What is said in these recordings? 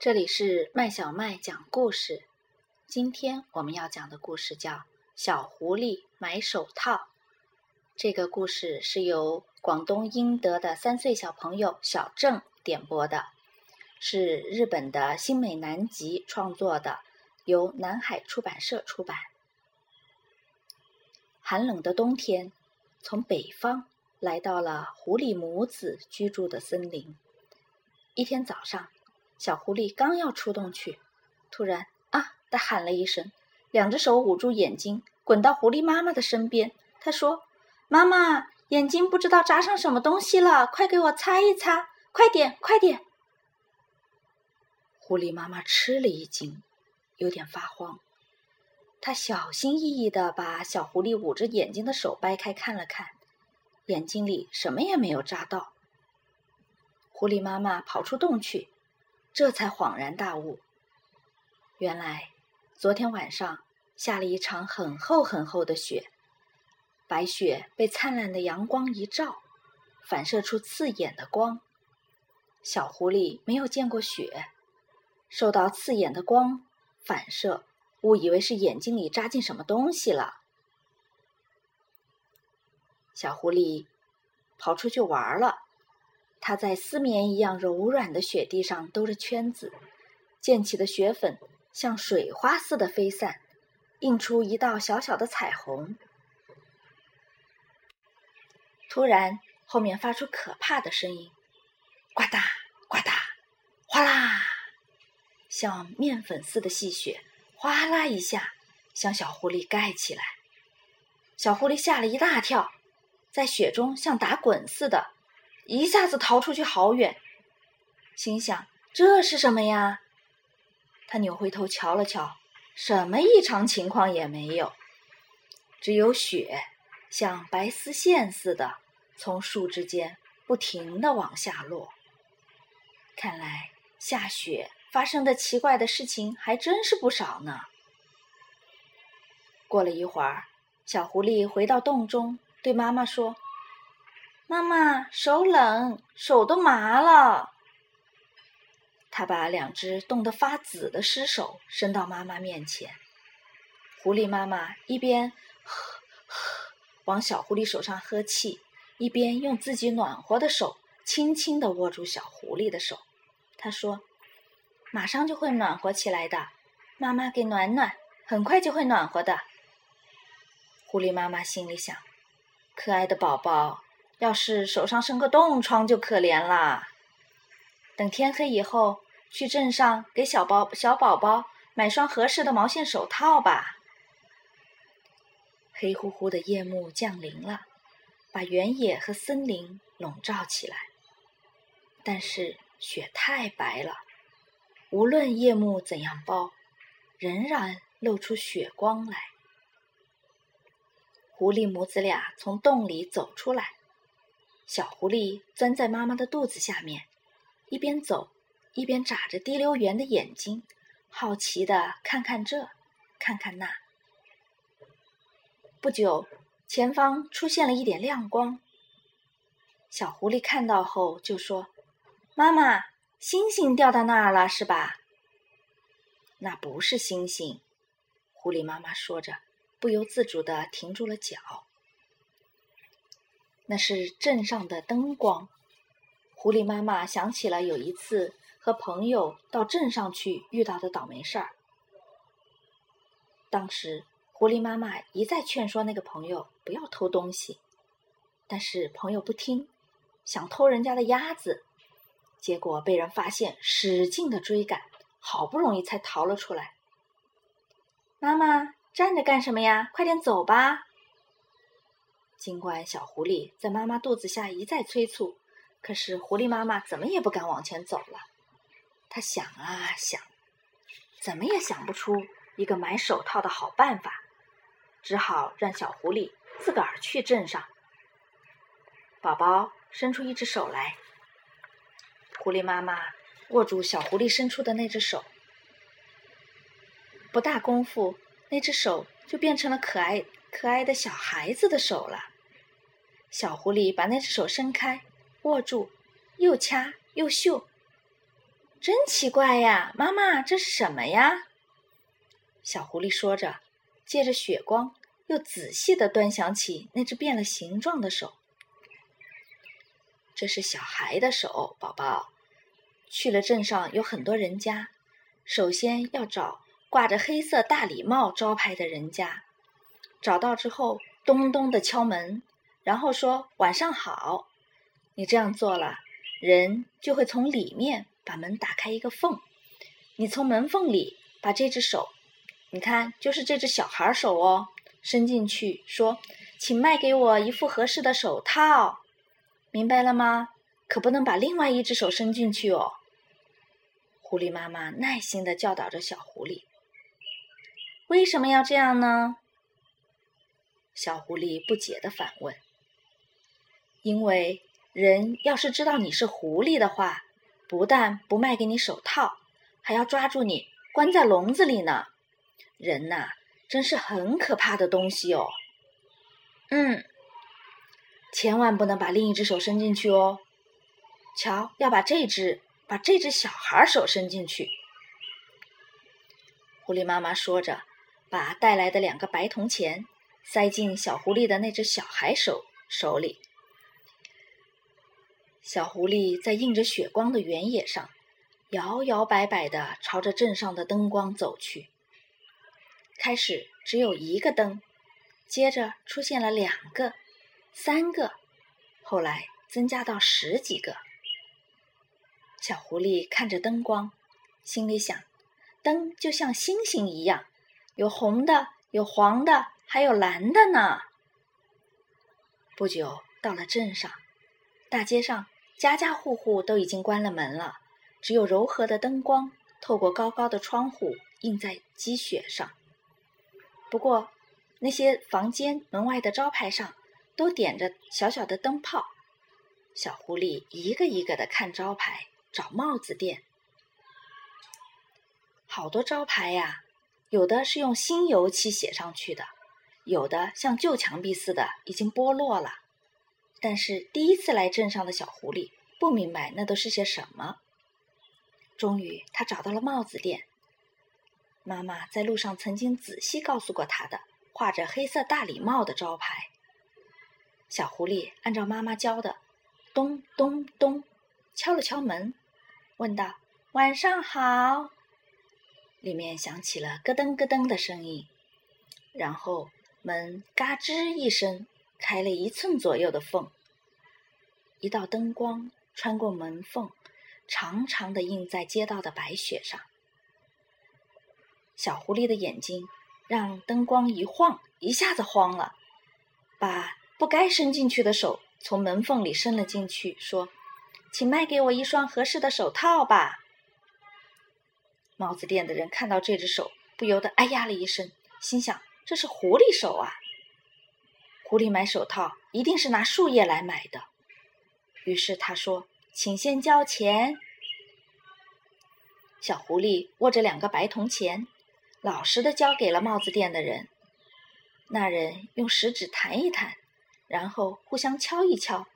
这里是麦小麦讲故事。今天我们要讲的故事叫《小狐狸买手套》。这个故事是由广东英德的三岁小朋友小郑点播的，是日本的新美南吉创作的，由南海出版社出版。寒冷的冬天，从北方来到了狐狸母子居住的森林。一天早上。小狐狸刚要出洞去，突然啊的喊了一声，两只手捂住眼睛，滚到狐狸妈妈的身边。他说：“妈妈，眼睛不知道扎上什么东西了，快给我擦一擦，快点，快点！”狐狸妈妈吃了一惊，有点发慌。她小心翼翼地把小狐狸捂着眼睛的手掰开看了看，眼睛里什么也没有扎到。狐狸妈妈跑出洞去。这才恍然大悟，原来昨天晚上下了一场很厚很厚的雪，白雪被灿烂的阳光一照，反射出刺眼的光。小狐狸没有见过雪，受到刺眼的光反射，误以为是眼睛里扎进什么东西了。小狐狸跑出去玩了。它在丝绵一样柔软的雪地上兜着圈子，溅起的雪粉像水花似的飞散，映出一道小小的彩虹。突然，后面发出可怕的声音：“呱嗒呱嗒，哗啦！”像面粉似的细雪，哗啦一下向小狐狸盖起来。小狐狸吓了一大跳，在雪中像打滚似的。一下子逃出去好远，心想这是什么呀？他扭回头瞧了瞧，什么异常情况也没有，只有雪像白丝线似的从树枝间不停的往下落。看来下雪发生的奇怪的事情还真是不少呢。过了一会儿，小狐狸回到洞中，对妈妈说。妈妈手冷，手都麻了。他把两只冻得发紫的尸手伸到妈妈面前。狐狸妈妈一边呵呵往小狐狸手上呵气，一边用自己暖和的手轻轻地握住小狐狸的手。她说：“马上就会暖和起来的，妈妈给暖暖，很快就会暖和的。”狐狸妈妈心里想：“可爱的宝宝。”要是手上生个冻疮就可怜了。等天黑以后，去镇上给小宝小宝宝买双合适的毛线手套吧。黑乎乎的夜幕降临了，把原野和森林笼罩起来。但是雪太白了，无论夜幕怎样包，仍然露出雪光来。狐狸母子俩从洞里走出来。小狐狸钻在妈妈的肚子下面，一边走一边眨着滴溜圆的眼睛，好奇的看看这，看看那。不久，前方出现了一点亮光。小狐狸看到后就说：“妈妈，星星掉到那儿了，是吧？”“那不是星星。”狐狸妈妈说着，不由自主的停住了脚。那是镇上的灯光。狐狸妈妈想起了有一次和朋友到镇上去遇到的倒霉事儿。当时，狐狸妈妈一再劝说那个朋友不要偷东西，但是朋友不听，想偷人家的鸭子，结果被人发现，使劲的追赶，好不容易才逃了出来。妈妈站着干什么呀？快点走吧！尽管小狐狸在妈妈肚子下一再催促，可是狐狸妈妈怎么也不敢往前走了。他想啊想，怎么也想不出一个买手套的好办法，只好让小狐狸自个儿去镇上。宝宝伸出一只手来，狐狸妈妈握住小狐狸伸出的那只手，不大功夫，那只手就变成了可爱可爱的小孩子的手了。小狐狸把那只手伸开，握住，又掐又嗅。真奇怪呀，妈妈，这是什么呀？小狐狸说着，借着雪光，又仔细的端详起那只变了形状的手。这是小孩的手，宝宝。去了镇上有很多人家，首先要找挂着黑色大礼帽招牌的人家，找到之后，咚咚的敲门，然后说晚上好。你这样做了，人就会从里面。把门打开一个缝，你从门缝里把这只手，你看，就是这只小孩手哦，伸进去，说：“请卖给我一副合适的手套。”明白了吗？可不能把另外一只手伸进去哦。狐狸妈妈耐心的教导着小狐狸：“为什么要这样呢？”小狐狸不解的反问：“因为人要是知道你是狐狸的话。”不但不卖给你手套，还要抓住你关在笼子里呢。人呐，真是很可怕的东西哦。嗯，千万不能把另一只手伸进去哦。瞧，要把这只，把这只小孩手伸进去。狐狸妈妈说着，把带来的两个白铜钱塞进小狐狸的那只小孩手手里。小狐狸在映着雪光的原野上，摇摇摆摆地朝着镇上的灯光走去。开始只有一个灯，接着出现了两个、三个，后来增加到十几个。小狐狸看着灯光，心里想：灯就像星星一样，有红的，有黄的，还有蓝的呢。不久，到了镇上。大街上，家家户户都已经关了门了，只有柔和的灯光透过高高的窗户映在积雪上。不过，那些房间门外的招牌上都点着小小的灯泡。小狐狸一个一个的看招牌，找帽子店。好多招牌呀，有的是用新油漆写上去的，有的像旧墙壁似的已经剥落了。但是第一次来镇上的小狐狸不明白那都是些什么。终于，他找到了帽子店。妈妈在路上曾经仔细告诉过他的，画着黑色大礼帽的招牌。小狐狸按照妈妈教的，咚咚咚，敲了敲门，问道：“晚上好。”里面响起了咯噔咯噔的声音，然后门嘎吱一声。开了一寸左右的缝，一道灯光穿过门缝，长长的映在街道的白雪上。小狐狸的眼睛让灯光一晃，一下子慌了，把不该伸进去的手从门缝里伸了进去，说：“请卖给我一双合适的手套吧。”帽子店的人看到这只手，不由得哎呀了一声，心想：“这是狐狸手啊！”狐狸买手套一定是拿树叶来买的，于是他说：“请先交钱。”小狐狸握着两个白铜钱，老实的交给了帽子店的人。那人用食指弹一弹，然后互相敲一敲，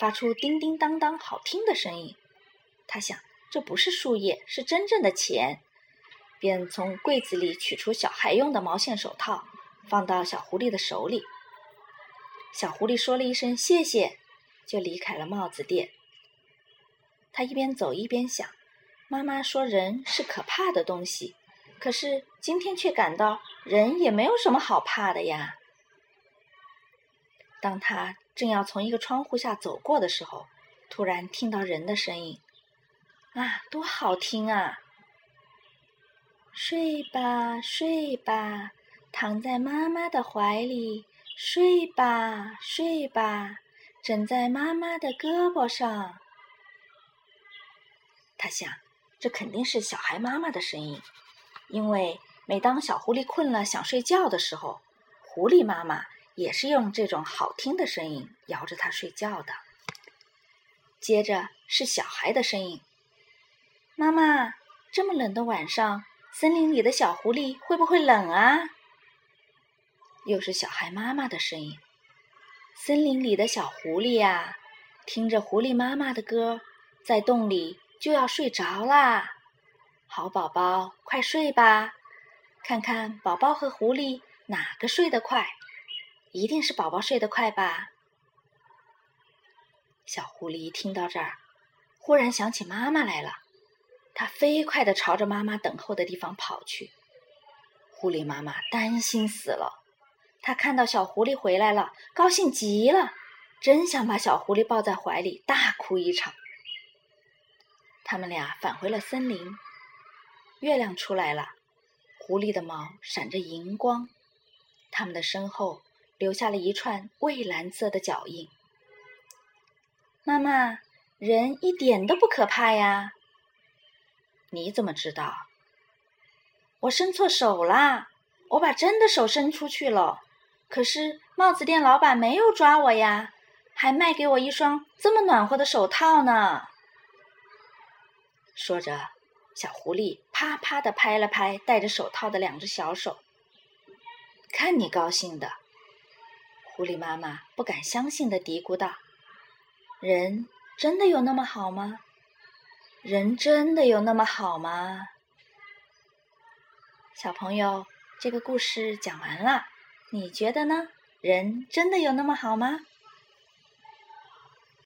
发出叮叮当当好听的声音。他想，这不是树叶，是真正的钱，便从柜子里取出小孩用的毛线手套，放到小狐狸的手里。小狐狸说了一声“谢谢”，就离开了帽子店。他一边走一边想：“妈妈说人是可怕的东西，可是今天却感到人也没有什么好怕的呀。”当他正要从一个窗户下走过的时候，突然听到人的声音：“啊，多好听啊！睡吧，睡吧，躺在妈妈的怀里。”睡吧，睡吧，枕在妈妈的胳膊上。他想，这肯定是小孩妈妈的声音，因为每当小狐狸困了想睡觉的时候，狐狸妈妈也是用这种好听的声音摇着它睡觉的。接着是小孩的声音：“妈妈，这么冷的晚上，森林里的小狐狸会不会冷啊？”又是小孩妈妈的声音。森林里的小狐狸呀，听着狐狸妈妈的歌，在洞里就要睡着啦。好宝宝，快睡吧！看看宝宝和狐狸哪个睡得快？一定是宝宝睡得快吧。小狐狸听到这儿，忽然想起妈妈来了，它飞快地朝着妈妈等候的地方跑去。狐狸妈妈担心死了，他看到小狐狸回来了，高兴极了，真想把小狐狸抱在怀里大哭一场。他们俩返回了森林。月亮出来了，狐狸的毛闪着银光，它们的身后留下了一串蔚蓝色的脚印。妈妈，人一点都不可怕呀！你怎么知道？我伸错手啦！我把真的手伸出去了，可是帽子店老板没有抓我呀，还卖给我一双这么暖和的手套呢。说着。小狐狸啪啪的拍了拍戴着手套的两只小手，看你高兴的。狐狸妈妈不敢相信的嘀咕道：“人真的有那么好吗？人真的有那么好吗？”小朋友，这个故事讲完了，你觉得呢？人真的有那么好吗？